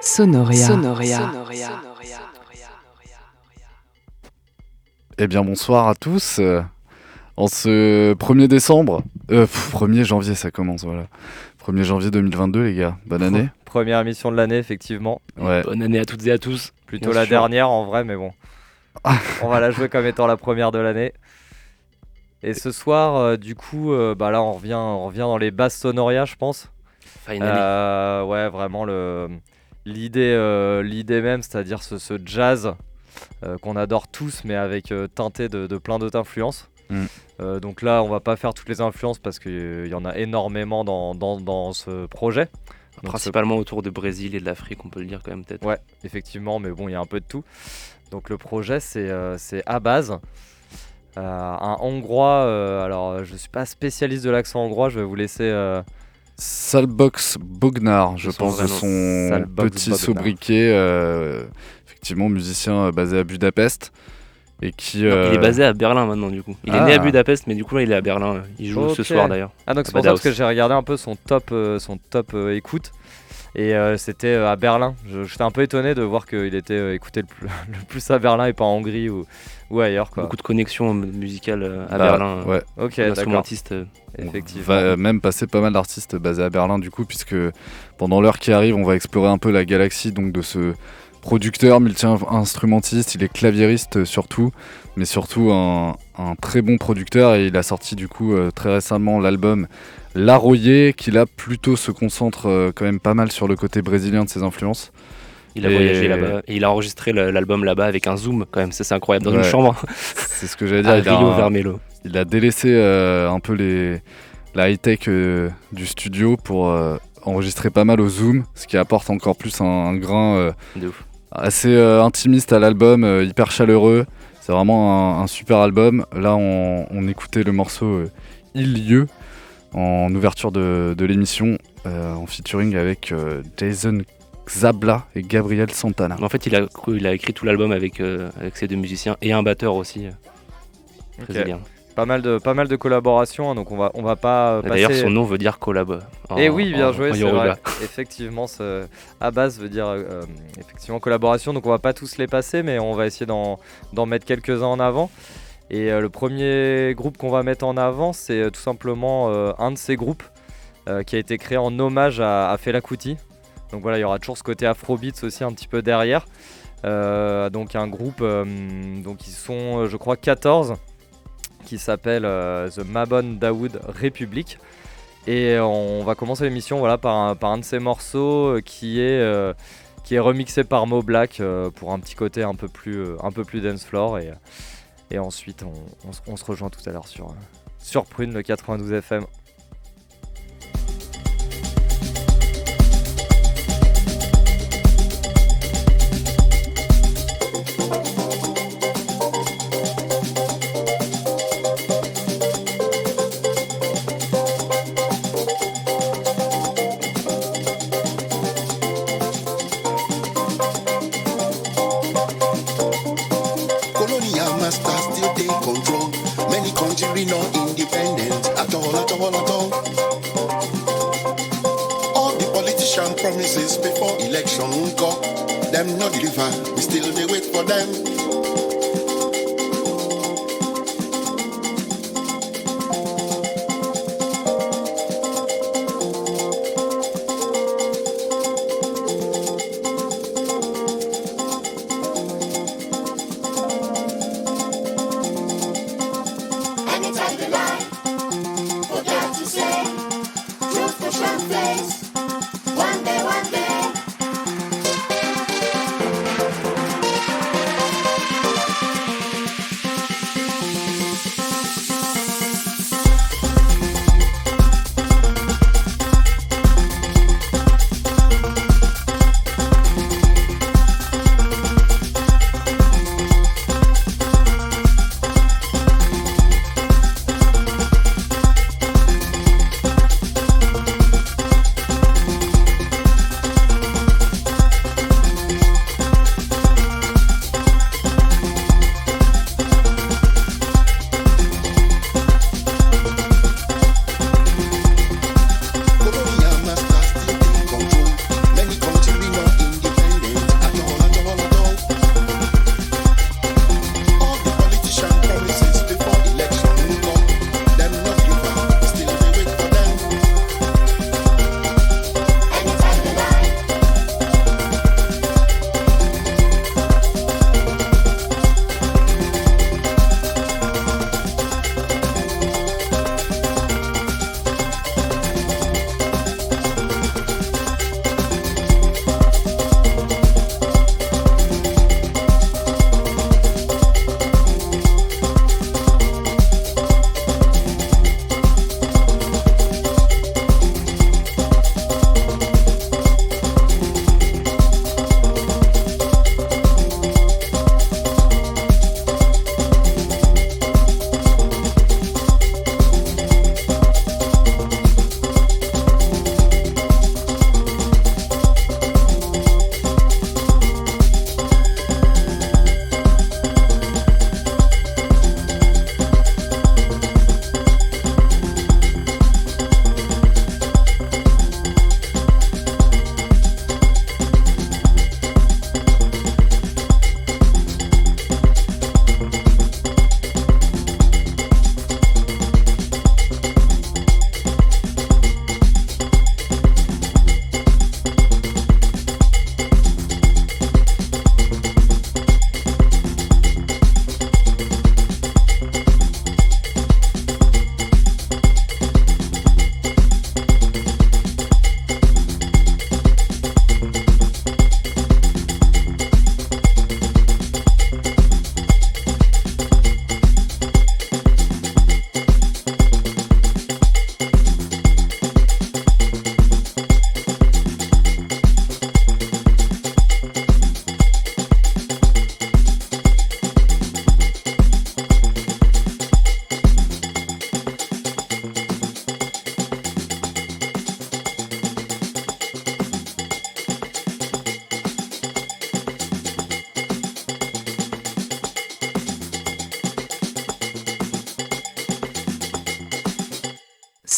Sonoria. Sonoria. Eh bien, bonsoir à tous. Euh, En ce 1er décembre, euh, pff, 1er janvier, ça commence, voilà. 1er janvier 2022, les gars. Bonne année. Première émission de l'année, effectivement. Ouais. Bonne année à toutes et à tous. Plutôt Bien la sûr. dernière en vrai, mais bon. on va la jouer comme étant la première de l'année. Et ce soir, euh, du coup, euh, bah là, on revient, on revient dans les basses sonoria, je pense. Finally. Euh, ouais, vraiment le l'idée, euh, l'idée même, c'est-à-dire ce, ce jazz euh, qu'on adore tous, mais avec euh, teinté de, de plein d'autres influences. Mm. Euh, donc là, on va pas faire toutes les influences parce qu'il y en a énormément dans, dans, dans ce projet. Donc ce- Principalement autour de Brésil et de l'Afrique, on peut le dire quand même peut-être. Ouais, effectivement, mais bon, il y a un peu de tout. Donc le projet, c'est euh, à base. Un hongrois, alors je suis pas spécialiste de l'accent hongrois, je vais vous laisser. Euh, Salbox Bognar, je son pense, de son Salbox petit Bognar. sobriquet. euh, effectivement, musicien euh, basé à Budapest. Et qui. Non, euh, Il est basé à Berlin maintenant du coup. Il est Ah. né à Budapest, mais du coup là il est à Berlin. Il joue ce soir d'ailleurs. Ah donc c'est pour ça parce que j'ai regardé un peu son top, euh, son top euh, écoute. Et euh, c'était euh, à Berlin. Je- J'étais un peu étonné de voir qu'il était euh, écouté le plus, le plus à Berlin et pas en Hongrie ou, ou ailleurs. Quoi. Beaucoup de connexions musicales euh, à bah, Berlin. Ouais. Ok, instrumentiste. euh, On Effectivement. va euh, même passer pas mal d'artistes basés à Berlin du coup, puisque pendant l'heure qui arrive, on va explorer un peu la galaxie donc de ce producteur, multi-instrumentiste, il est claviériste surtout, mais surtout un, un très bon producteur et il a sorti du coup très récemment l'album L'Arroyer qui là plutôt se concentre quand même pas mal sur le côté brésilien de ses influences. Il a Et- voyagé là-bas et il a enregistré l'album là-bas avec un zoom quand même. Ça c'est incroyable dans une chambre C'est ce que j'allais dire. à il, a Rio Vermelho. il a délaissé euh, un peu les, la high-tech euh, du studio pour euh, enregistrer pas mal au zoom, ce qui apporte encore plus un, un grain assez intimiste à l'album, hyper chaleureux. C'est vraiment un, un super album. Là, on, on écoutait le morceau Il lieu en ouverture de, de l'émission, euh, en featuring avec euh, Jason Zabla et Gabriel Santana. Mais En fait, il a, il a écrit tout l'album avec, euh, avec ces deux musiciens et un batteur aussi euh, Ok. brésilien. Pas mal de, pas mal de collaborations, hein, donc on va, on va pas euh, D'ailleurs, passer- son nom veut dire collab. en- Et Eh oui, bien en- joué, c'est vrai. Effectivement, ce à base veut dire euh, effectivement collaboration. Donc on va pas tous les passer, mais on va essayer d'en d'en mettre quelques-uns en avant. Et euh, le premier groupe qu'on va mettre en avant, c'est euh, tout simplement euh, un de ces groupes euh, qui a été créé en hommage à, à Fela Kuti. Donc voilà, il y aura toujours ce côté Afrobeats aussi un petit peu derrière. Euh, donc un groupe, euh, donc ils sont, euh, je crois, 14 qui s'appelle euh, The Mabon Daoud Republic. Et on va commencer l'émission voilà, par, un, de ces morceaux qui est, qui est remixé par Mo Black pour un petit côté un peu plus, un peu plus dance floor. Et, et ensuite, on, on se- rejoint tout à l'heure sur, sur Prune, le 92 FM. Them no deliver. We still they wait for them.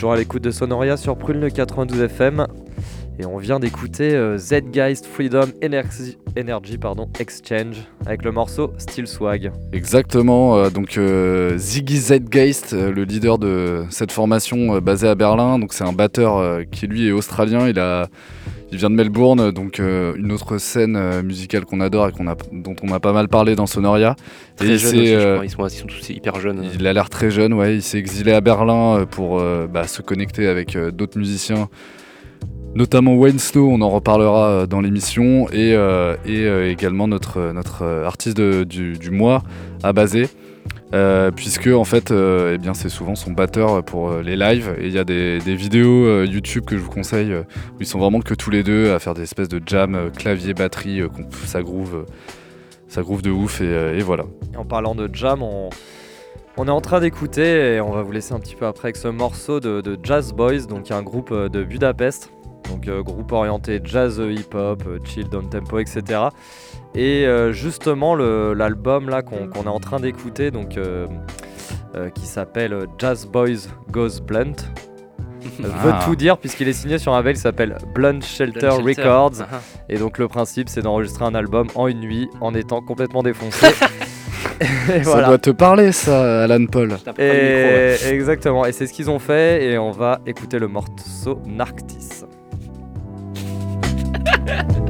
toujours à l'écoute de Sonoria sur Prune 92 FM. Et on vient d'écouter euh, Zgeist Freedom Energy, Energy pardon, Exchange avec le morceau Steel Swag. Exactement, euh, donc euh, Ziggy Zeitgeist, euh, le leader de cette formation euh, basée à Berlin, donc c'est un batteur qui lui est australien, il, a, il vient de Melbourne, donc euh, une autre scène euh, musicale qu'on adore et qu'on a, dont on a pas mal parlé dans Sonoria. Très il jeune je euh, crois. Ils sont, ils sont tous hyper jeunes. il a l'air très jeune, ouais. Il s'est exilé à Berlin pour bah, se connecter avec d'autres musiciens, notamment Wayne Snow, on en reparlera dans l'émission, et, et également notre, notre artiste de- du, du mois à Basé. Euh, puisque en fait, euh, eh bien, c'est souvent son batteur pour euh, les lives et il y a des, des vidéos YouTube que je vous conseille où ils sont vraiment que tous les deux à faire des espèces de jam clavier batterie, ça groove, ça groove de ouf et, voilà. En parlant de jam, on, on est en train d'écouter et on va vous laisser un petit peu après avec ce morceau de, de Jazz Boys, donc un groupe de Budapest, donc groupe orienté jazz, hip-hop, euh, chill, down tempo, etc. Et euh, justement l'album là qu'on est en train d'écouter, donc euh, euh, qui s'appelle Jazz Boys Goes Blunt. veut Ah. tout dire puisqu'il est signé sur un label qui s'appelle Blunt Shelter Blunt Shelter. Records Ah. et donc le principe c'est d'enregistrer un album en une nuit en étant complètement défoncé Ça voilà. doit te parler ça, Alan Paul. Et exactement, et c'est ce qu'ils ont fait, et on va écouter le morceau Narctis.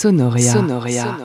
Sonoria. Sonoria. Smoke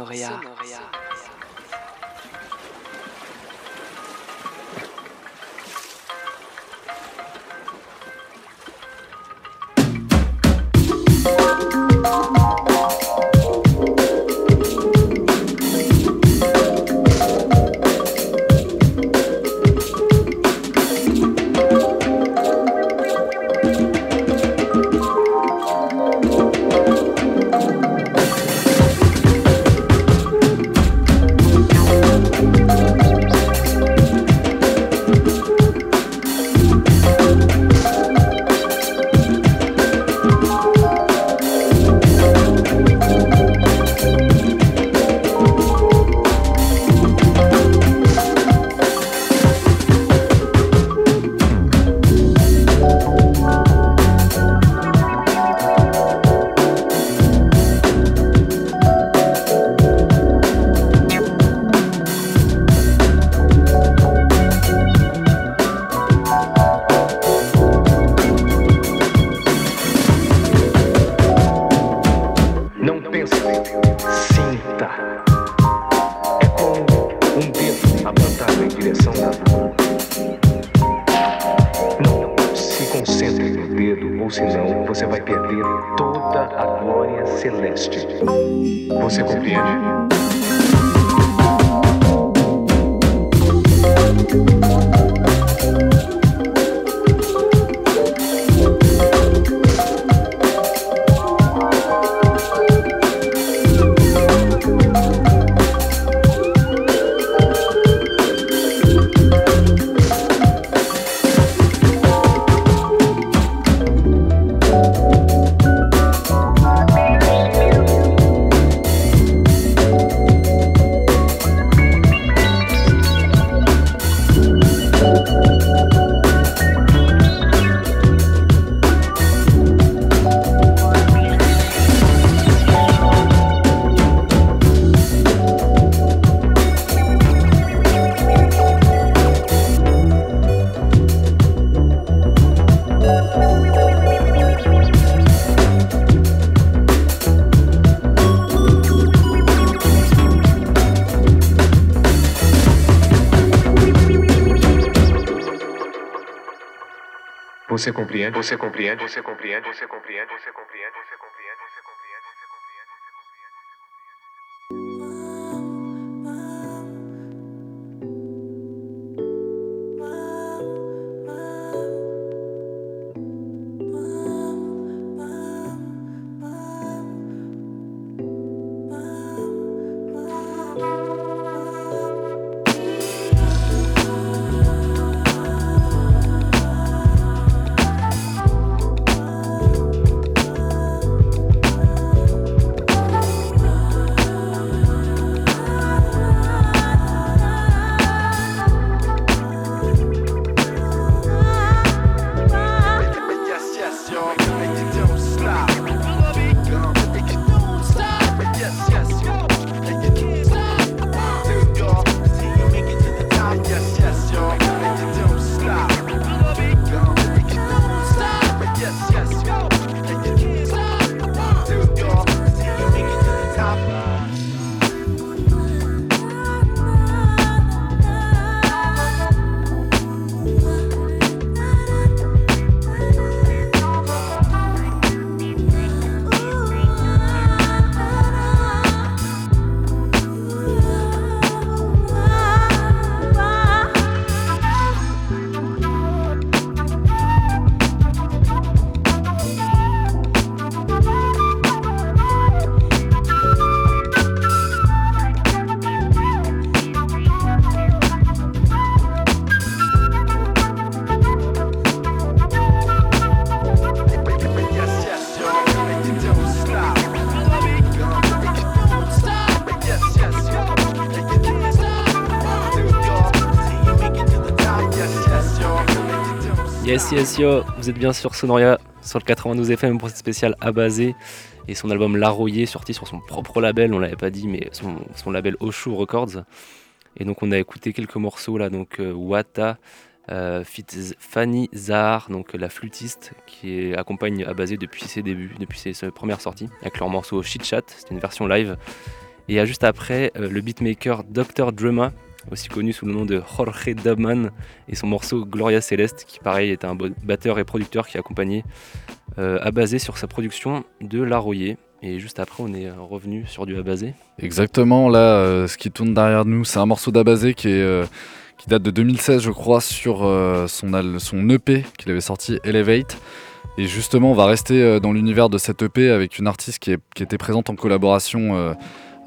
Você compreende? Você compreende? Você compreende? Você compreende? Você compreende? Yes, yes, vous êtes bien sur Sonoria, sur le 92 FM pour cette spéciale Abasé et son album L'Arroyer, sorti sur son propre label, on l'avait pas dit, mais son, label Oshu Records. Et donc on a écouté quelques morceaux là, donc euh, Wata, euh, Fanny Zahar, donc la flûtiste qui accompagne Abasé depuis ses débuts, depuis ses, premières sorties, avec leur morceau Shit Chat, c'est une version live. Et juste après, euh, le beatmaker Dr. Drumma, aussi connu sous le nom de Jorge Dubman, et son morceau Gloria Celeste, qui pareil est un batteur et producteur qui a accompagné euh, Abasé sur sa production de L'Arroyer. Et juste après, on est euh, revenu sur du Abasé. Exactement, là, euh, ce qui tourne derrière nous, c'est un morceau d'Abazé qui, est, euh, qui date de 2016, je crois, sur son, EP qu'il avait sorti, Elevate. Et justement, on va rester dans l'univers de cet EP avec une artiste qui, est- était présente en collaboration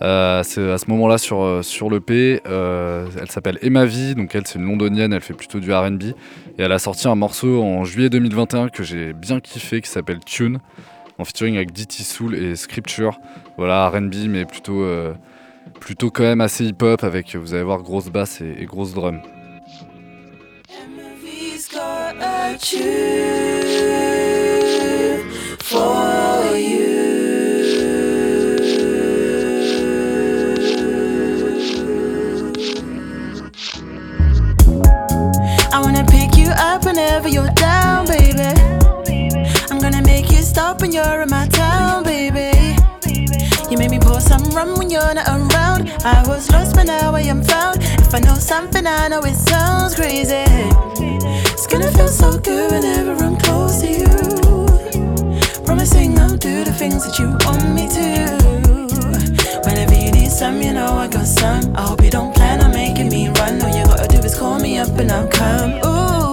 à ce, à ce moment-là sur, euh, sur l'EP. Euh, elle s'appelle Emma V, donc elle, c'est une londonienne, elle fait plutôt du RB. Et elle a sorti un morceau en juillet 2021 que j'ai bien kiffé qui s'appelle Tune en featuring avec DT Soul et Scripture. Voilà, RB, mais plutôt, euh, plutôt quand même assez hip-hop avec, vous allez voir, grosse basse et, grosse drum. For you. I wanna pick you up whenever you're down, baby. I'm gonna make you stop when you're in my town, baby. You make me pour some rum when you're not around. I was lost, but now I am found. If I know something, I know it sounds crazy. It's gonna feel so good whenever I'm close to you. Promising I'll do the things that you want me to. Whenever you need some, you know I got some. I hope you don't plan on making me run. All you is call me up and I'll come. Ooh,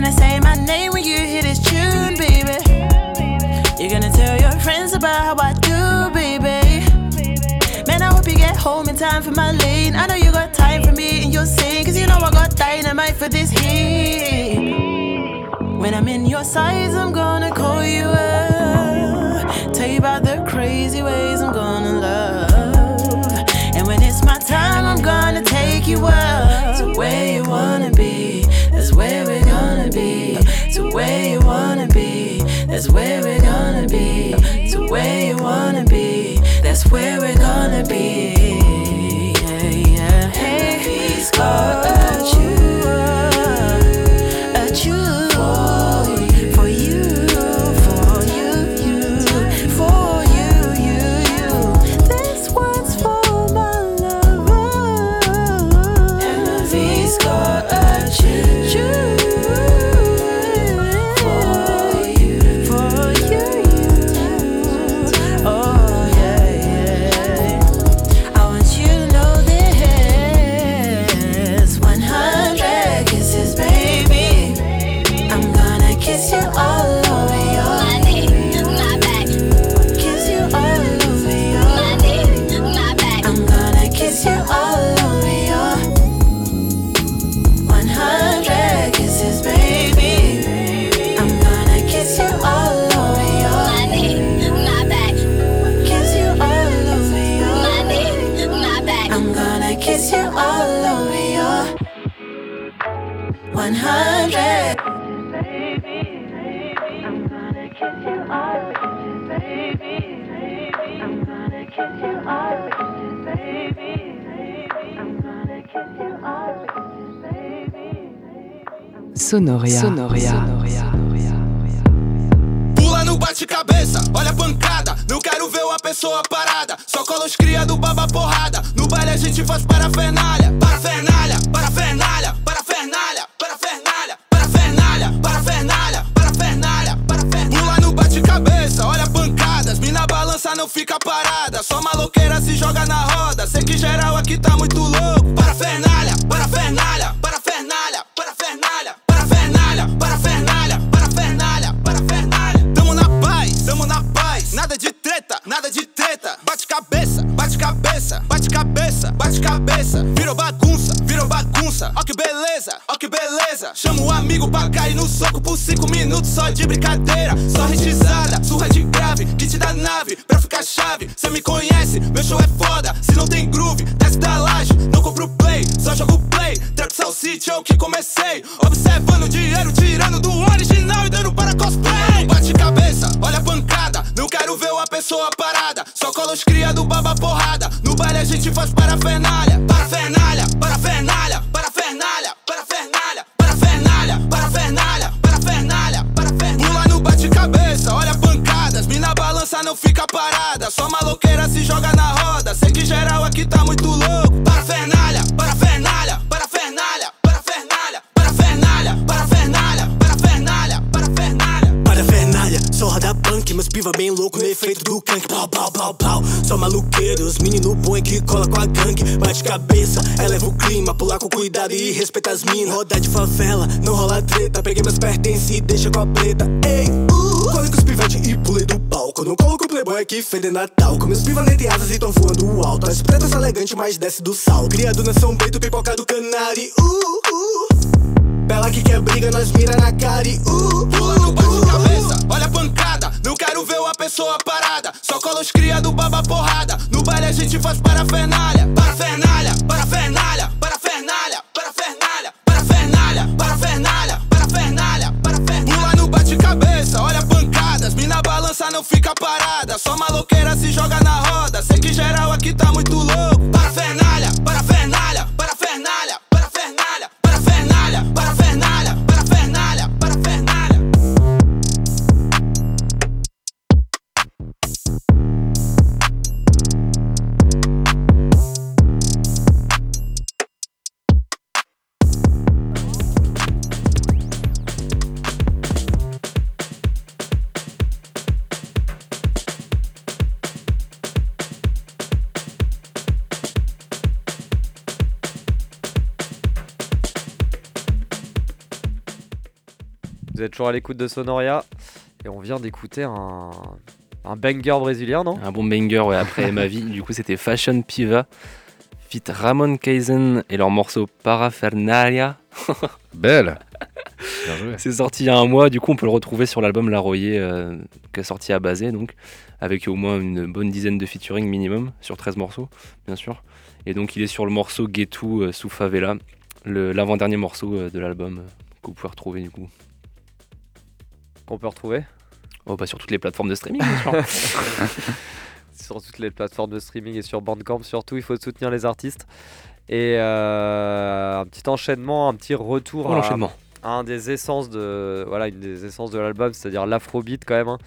gonna say my name when you hear this tune, baby. You're gonna tell your friends about how I do, baby. Man, I hope you get home in time for my lane. I know you got time for me and you'll sing, cause you know I got dynamite for this heat. When I'm in your sights, I'm gonna call you up. Tell you about the crazy ways I'm gonna love. And when it's my time, I'm gonna take you up to where you wanna be. That's where we're gonna be. To where you wanna be. That's where we're gonna be. To where you wanna be. That's where we're gonna be. Yeah, yeah. Hey, he's got a you, Sonoria. Sonoria. Pula no bate-cabeça, olha a pancada. Não quero ver uma pessoa parada. Só cola os cria do baba porrada. No baile a gente faz. Parafernália, parafernália, parafernália, parafernália, fica parada. Só maloqueira se joga na roda. Sei que geral aqui tá muito louco. Parafernália, parafernália, cabeça. Virou bagunça, virou bagunça. Ó que beleza, ó que beleza. Chama o amigo pra cair no soco por cinco minutos só de brincadeira. Só risada, surra de grave, kit da nave, pra ficar chave. Cê me conhece, meu show é foda. Se não tem groove, desce da laje, não compro play, só jogo play. Trap Soul City, eu que comecei. Observando o dinheiro, tirando do original e dando para cosplay. Bate cabeça, quero ver uma pessoa parada. Só cola os cria do baba porrada. No baile a gente faz parafernalha. Parafernalha, parafernalha, parafernalha, parafernalha, parafernalha, parafernalha, parafernalha, parafernália. Pula no bate-cabeça, olha pancadas. Mina balança, não fica parada. Só maloqueira se joga na roda. Sei que geral aqui tá muito louco. Piva bem louco no efeito do canque. Pau, pau, pau, pau. Só maluqueiro, os menino bom que cola com a gangue. Bate cabeça, eleva o clima, pular com cuidado e respeita as minas. Rodar de favela, não rola treta. Peguei meus pertences e deixa com a preta. Ei, uh, colei com os pivete e pulei do palco. Não colo com o playboy que fede Natal. Com meus piva nem asas e tão voando alto. As pretas elegante, mas desce do sal. Criado na São Bento, pipoca do Canari. Uh, uh. Bela que quer briga, nós mira na cara e uh, Pula no bate-cabeça, olha a pancada. Não quero ver uma pessoa parada. Só cola os cria do baba porrada. No baile a gente faz parafernália. Parafernália, parafernália, parafernália, parafernália, parafernália, parafernália, parafernália, parafernália. Pula no bate-cabeça, olha a pancada. As mina balança, não fica parada. Só maloqueira se joga na roda. Sei que geral aqui tá muito louco. Toujours à l'écoute de Sonoria et on vient d'écouter un, un banger brésilien, non? Un bon banger, ouais, après ma vie. Du coup, c'était Fashion Piva, fit Ramon Kaizen et leur morceau Parafernalia. Belle Bien joué. C'est sorti il y a un mois, du coup, on peut le retrouver sur l'album La Royer, euh, qui est sorti à Basé, donc, avec au moins une bonne dizaine de featuring minimum, sur 13 morceaux, bien sûr. Et donc, il est sur le morceau Ghetto euh, sous Favela, l'avant-dernier morceau euh, de l'album euh, que vous pouvez retrouver, du coup. Qu'on peut retrouver Oh, bah, sur toutes les plateformes de streaming, bien sûr. sur toutes les plateformes de streaming et sur Bandcamp surtout, il faut soutenir les artistes. Et euh, un petit enchaînement, un petit retour Oh, à, un des essences de voilà, une des essences de l'album, c'est-à-dire l'afrobeat quand même, hein,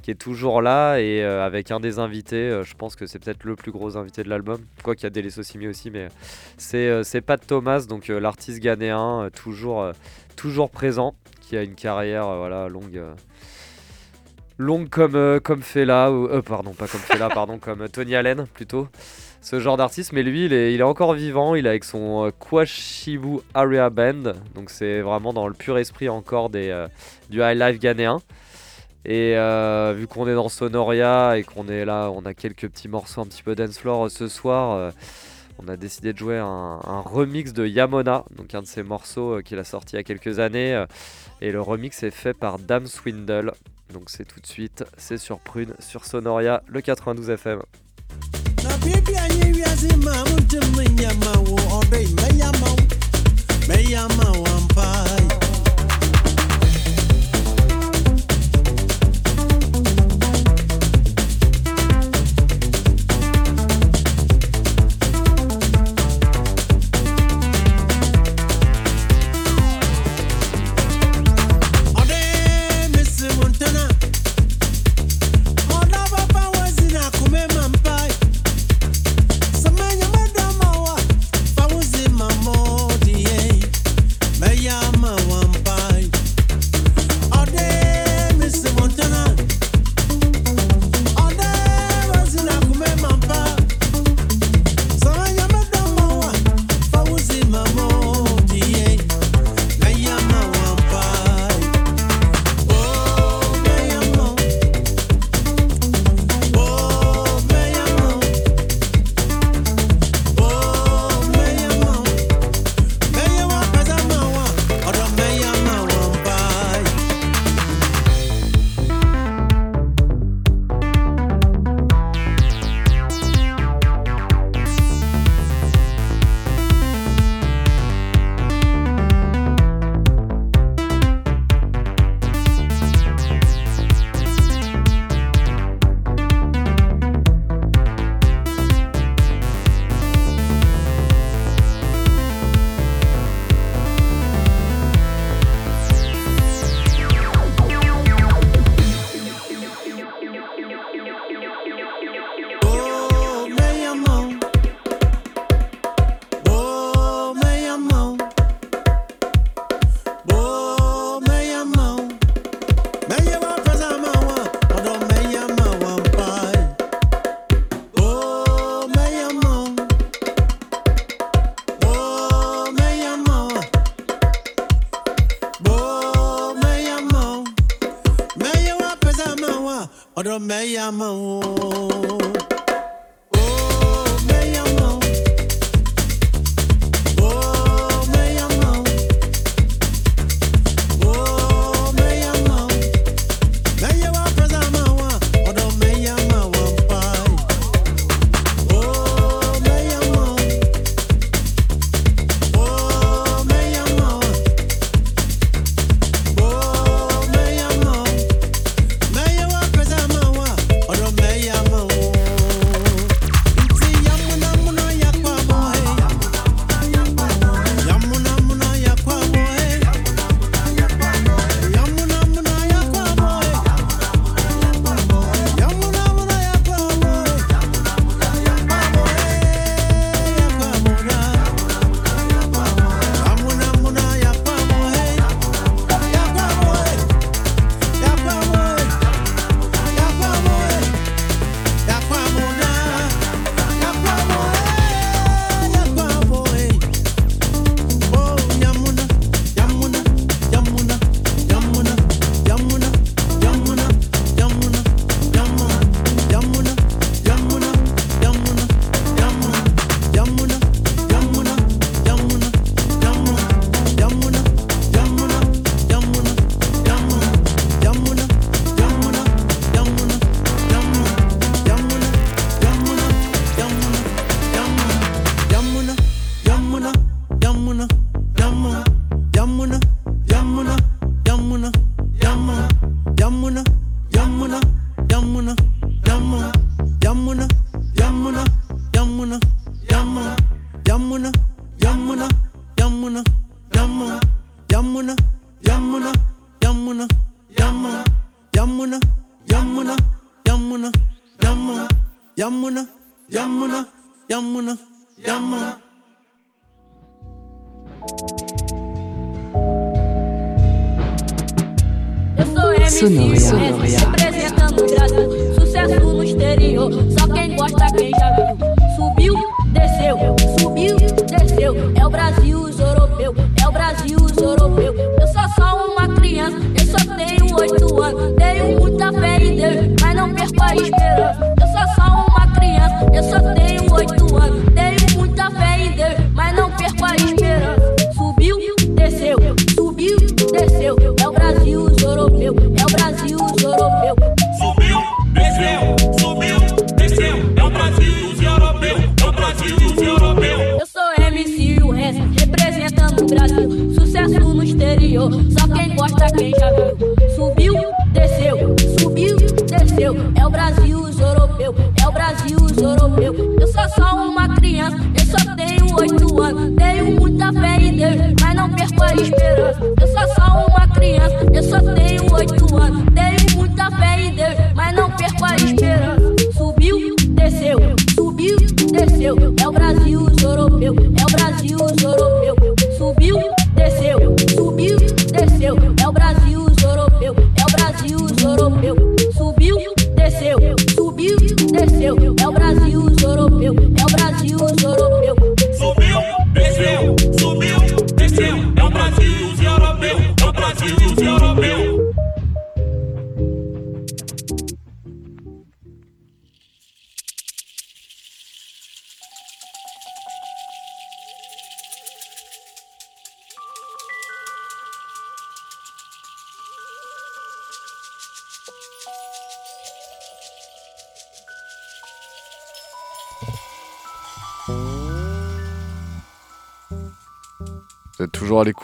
qui est toujours là et euh, avec un des invités, euh, je pense que c'est peut-être le plus gros invité de l'album, quoi qu'il y a Dele Sosimi aussi, mais c'est c'est Pat Thomas, donc l'artiste ghanéen, toujours, toujours présent, qui a une carrière euh, voilà, longue. euh, longue comme, euh, comme Fela, ou, euh, pardon, pas comme Fela, pardon, comme Tony Allen plutôt. Ce genre d'artiste, mais lui il est, il est encore vivant, il est avec son euh, Kwashibu Area Band, donc c'est vraiment dans le pur esprit encore des, euh, du high life ghanéen. Et euh, vu qu'on est dans Sonoria et qu'on est là, on a quelques petits morceaux un petit peu dance floor ce soir, on a décidé de jouer un, un remix de Yamona, donc un de ses morceaux qu'il a sorti il y a quelques années. Et le remix est fait par Dame Swindle. Donc c'est tout de suite, c'est sur Prune, sur Sonoria, le 92 FM.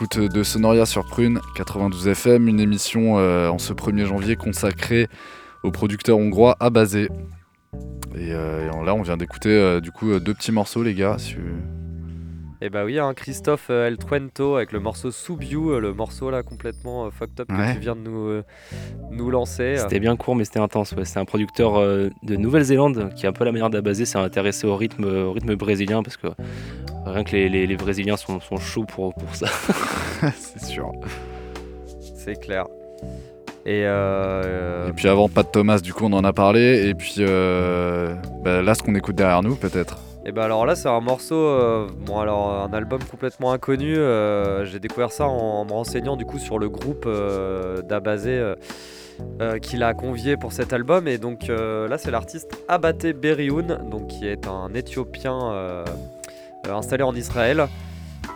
de Sonoria sur Prune 92 FM, une émission euh, en ce 1er janvier consacrée au producteur hongrois Abazé. Et, euh, et là, on vient d'écouter euh, du coup deux petits morceaux, les gars. Si... Et eh bah oui, hein, Christophe El Twento avec le morceau Subiu, le morceau là complètement fucked up ouais. que tu viens de nous, nous lancer. C'était bien court, mais c'était intense. Ouais. C'est un producteur de Nouvelle-Zélande qui est un peu la manière d'Abazé, s'est intéressé au rythme, au rythme brésilien parce que Rien que les, les, Brésiliens sont, sont, chauds pour, pour ça. c'est sûr. C'est clair. Euh, euh, Et, puis avant, pas de Thomas, du coup, on en a parlé. Et puis euh, bah, là, ce qu'on écoute derrière nous, peut-être. Et bah alors là, c'est un morceau, bon alors un album complètement inconnu. J'ai découvert ça en, me renseignant du coup sur le groupe d'Abazé qui l'a convié pour cet album. Et donc là, c'est l'artiste Abate Berioun, donc qui est un Éthiopien installé en Israël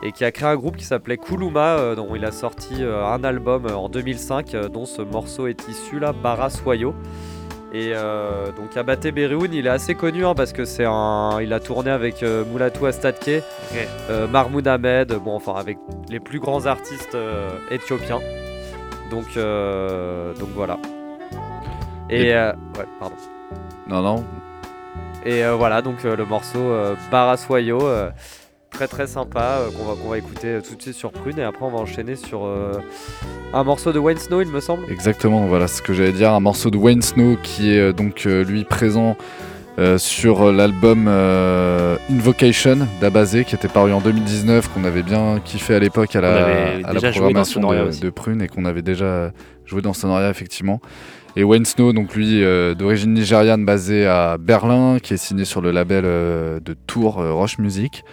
et qui a créé un groupe qui s'appelait Kuluma, euh, dont il a sorti euh, un album euh, en 2005, euh, dont ce morceau est issu là, Bara Soyo. Et euh, donc Abate Berioun, il est assez connu hein, parce que c'est un, il a tourné avec euh, Moulatou Astadke, euh, Mahmoud Ahmed, bon enfin avec les plus grands artistes euh, éthiopiens. Donc euh, donc voilà. Et, Et- euh, ouais, pardon. Non, non. Et euh, voilà, donc euh, le morceau euh, Baraswayo, euh, très très sympa, euh, qu'on va, qu'on va écouter tout de suite sur Prune. Et après, on va enchaîner sur euh, un morceau de Wayne Snow, il me semble. Exactement, voilà ce que j'allais dire. Un morceau de Wayne Snow qui est euh, donc euh, lui présent euh, sur l'album euh, Invocation d'Abazé qui était paru en 2019, qu'on avait bien kiffé à l'époque à la, à la programmation de, de Prune et qu'on avait déjà joué dans Sonoria effectivement. Et Wayne Snow, donc lui euh, d'origine nigériane basé à Berlin, qui est signé sur le label euh, de Tours euh, Roche Music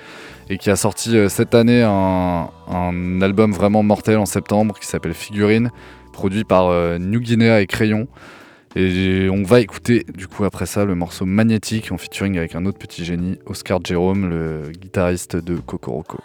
et qui a sorti cette année un, album vraiment mortel en septembre qui s'appelle Figurine, produit par New Guinea et Crayon. Et on va écouter du coup après ça le morceau Magnétique en featuring avec un autre petit génie, Oscar Jérôme, le guitariste de Kokoroko.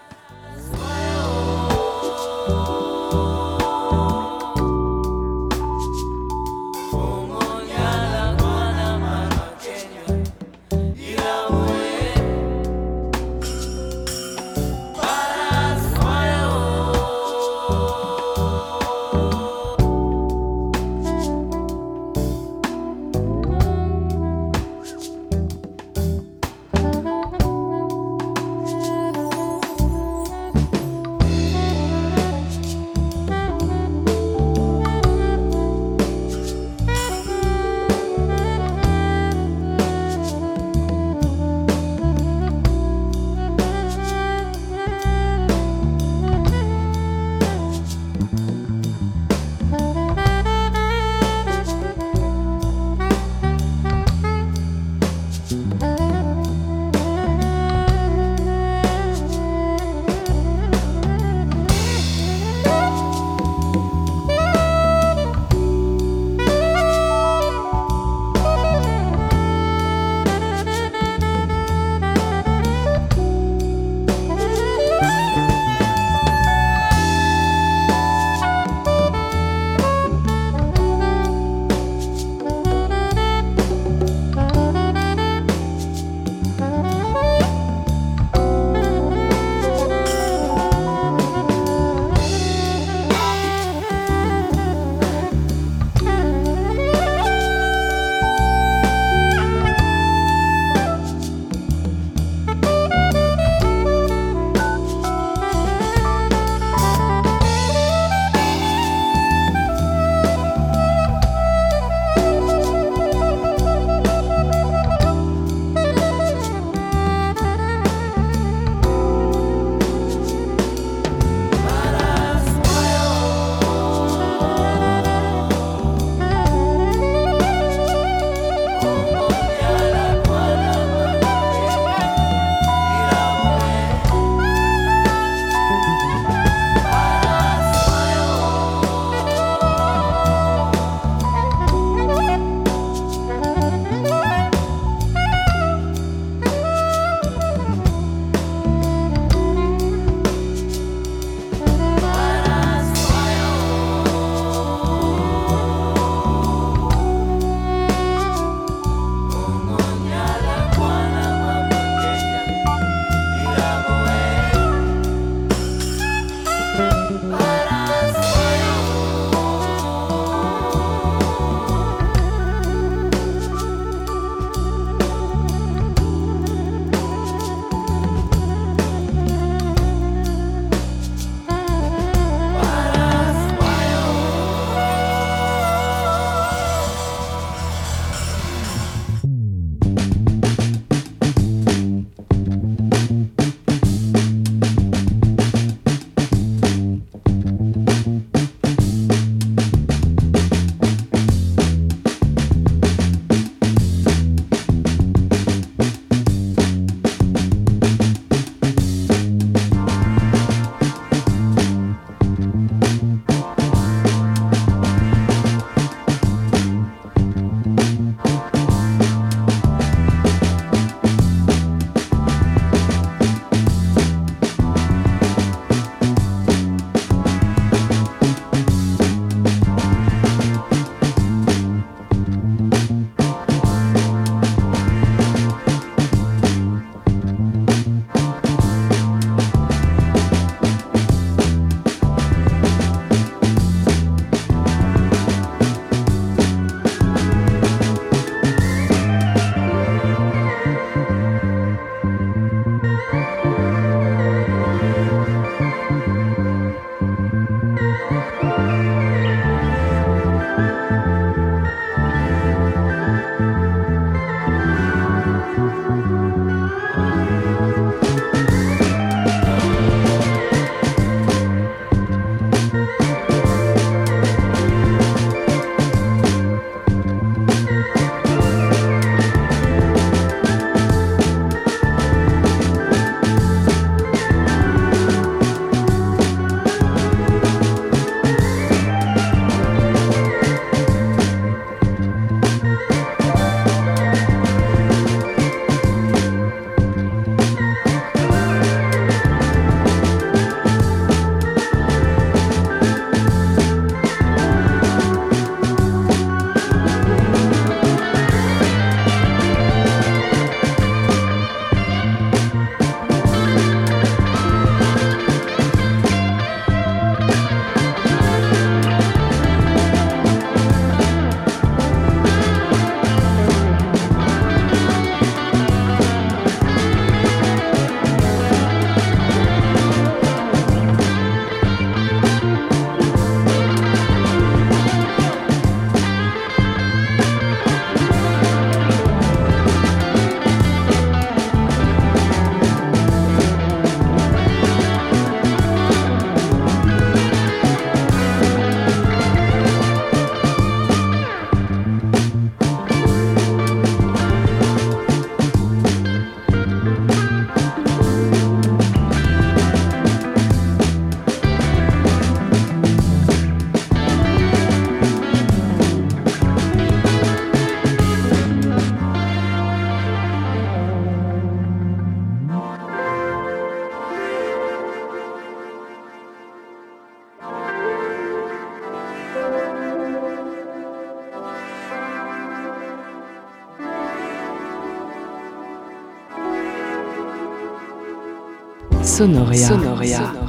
Sonoria. Sonoria.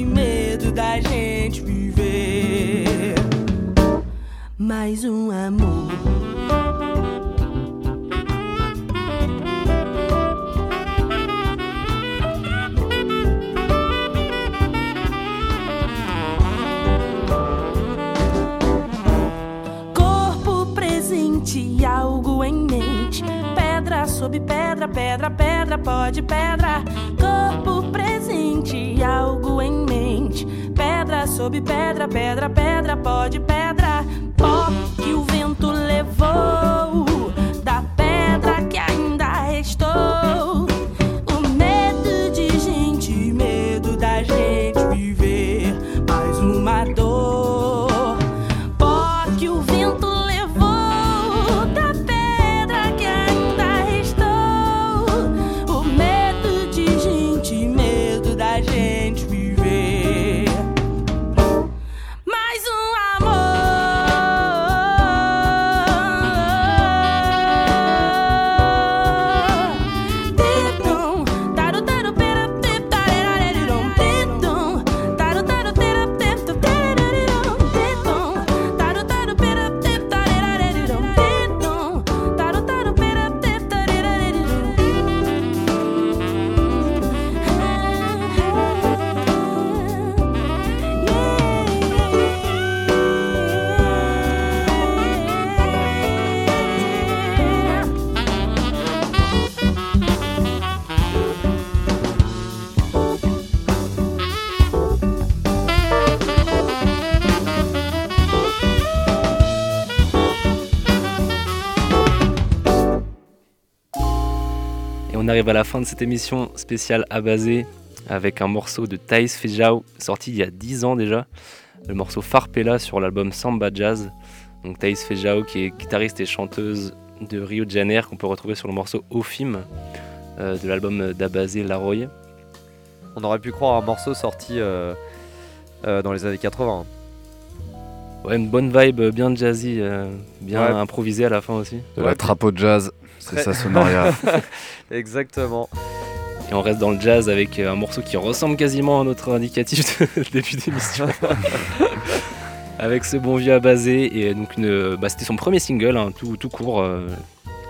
de medo da gente viver mais um amor. Corpo presente, algo em mente. Pedra sob pedra, pedra, pedra, pode pedra. Corpo presente, algo em mente Pedra sob pedra, pedra, pedra pode, pedra. Pó que o vento levou. On arrive à la fin de cette émission spéciale à baser avec un morceau de Thaïs Fejao sorti il y a 10 ans déjà. Le morceau Farpella sur l'album Samba Jazz. Donc Thaïs Fejao qui est guitariste et chanteuse de Rio de Janeiro qu'on peut retrouver sur le morceau Ofim euh, de l'album d'Abazé Laroy. On aurait pu croire un morceau sorti euh, euh, dans les années 80. Ouais, une bonne vibe bien jazzy, euh, bien Ouais. improvisée à la fin aussi. De la trapo jazz, c'est ça Sonoria. Exactement. Et on reste dans le jazz avec euh, un morceau qui ressemble quasiment à notre indicatif de début d'émission. avec ce bon vieux à baser. Et donc, une, bah, c'était son premier single, hein, tout, tout court. euh,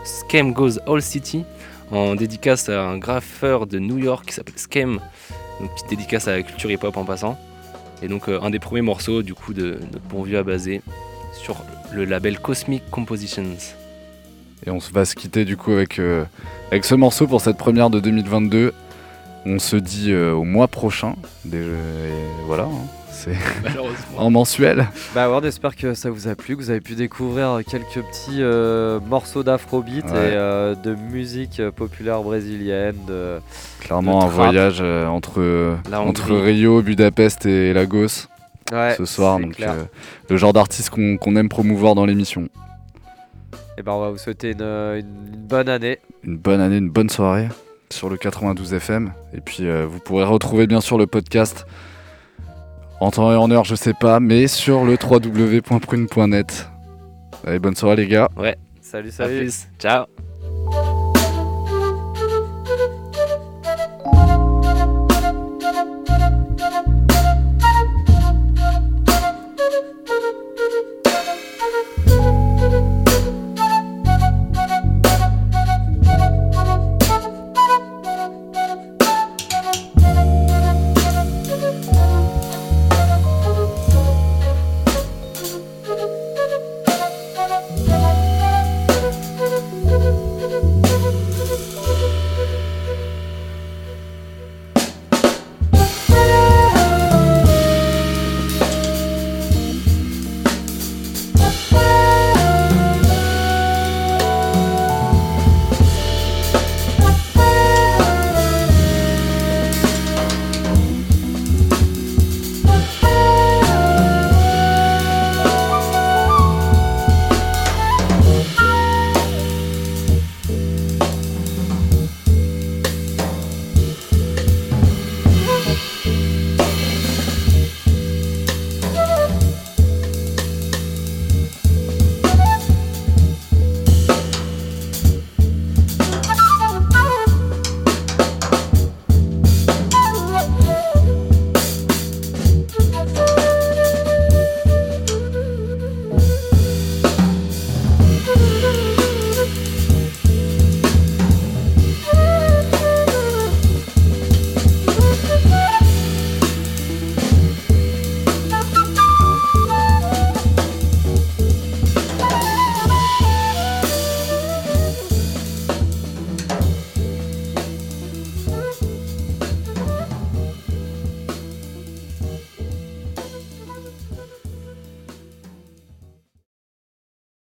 Scam Goes All City, en dédicace à un graffeur de New York qui s'appelle Scam. Donc, petite dédicace à la culture hip-hop en passant. Et donc, euh, un des premiers morceaux du coup de notre bon vieux à baser sur le label Cosmic Compositions. Et on va se quitter du coup avec, euh, avec ce morceau pour cette première de 2022. On se dit euh, au mois prochain. Déjà, et voilà, hein, c'est en mensuel. Bah ouais, on espère que ça vous a plu, que vous avez pu découvrir quelques petits euh, morceaux d'afrobeat Ouais. et euh, de musique populaire brésilienne. De, Clairement de un voyage euh, entre, entre. Rio, Budapest et Lagos Ouais, ce soir. Donc euh, le genre d'artiste qu'on qu'on aime promouvoir dans l'émission. Et ben on va vous souhaiter une, une bonne année. Une bonne année, une bonne soirée sur le 92 FM. Et puis euh, vous pourrez retrouver bien sûr le podcast en temps et en heure, je sais pas, mais sur le www.prune.net. Allez, bonne soirée les gars. Ouais. Salut, salut. Ciao.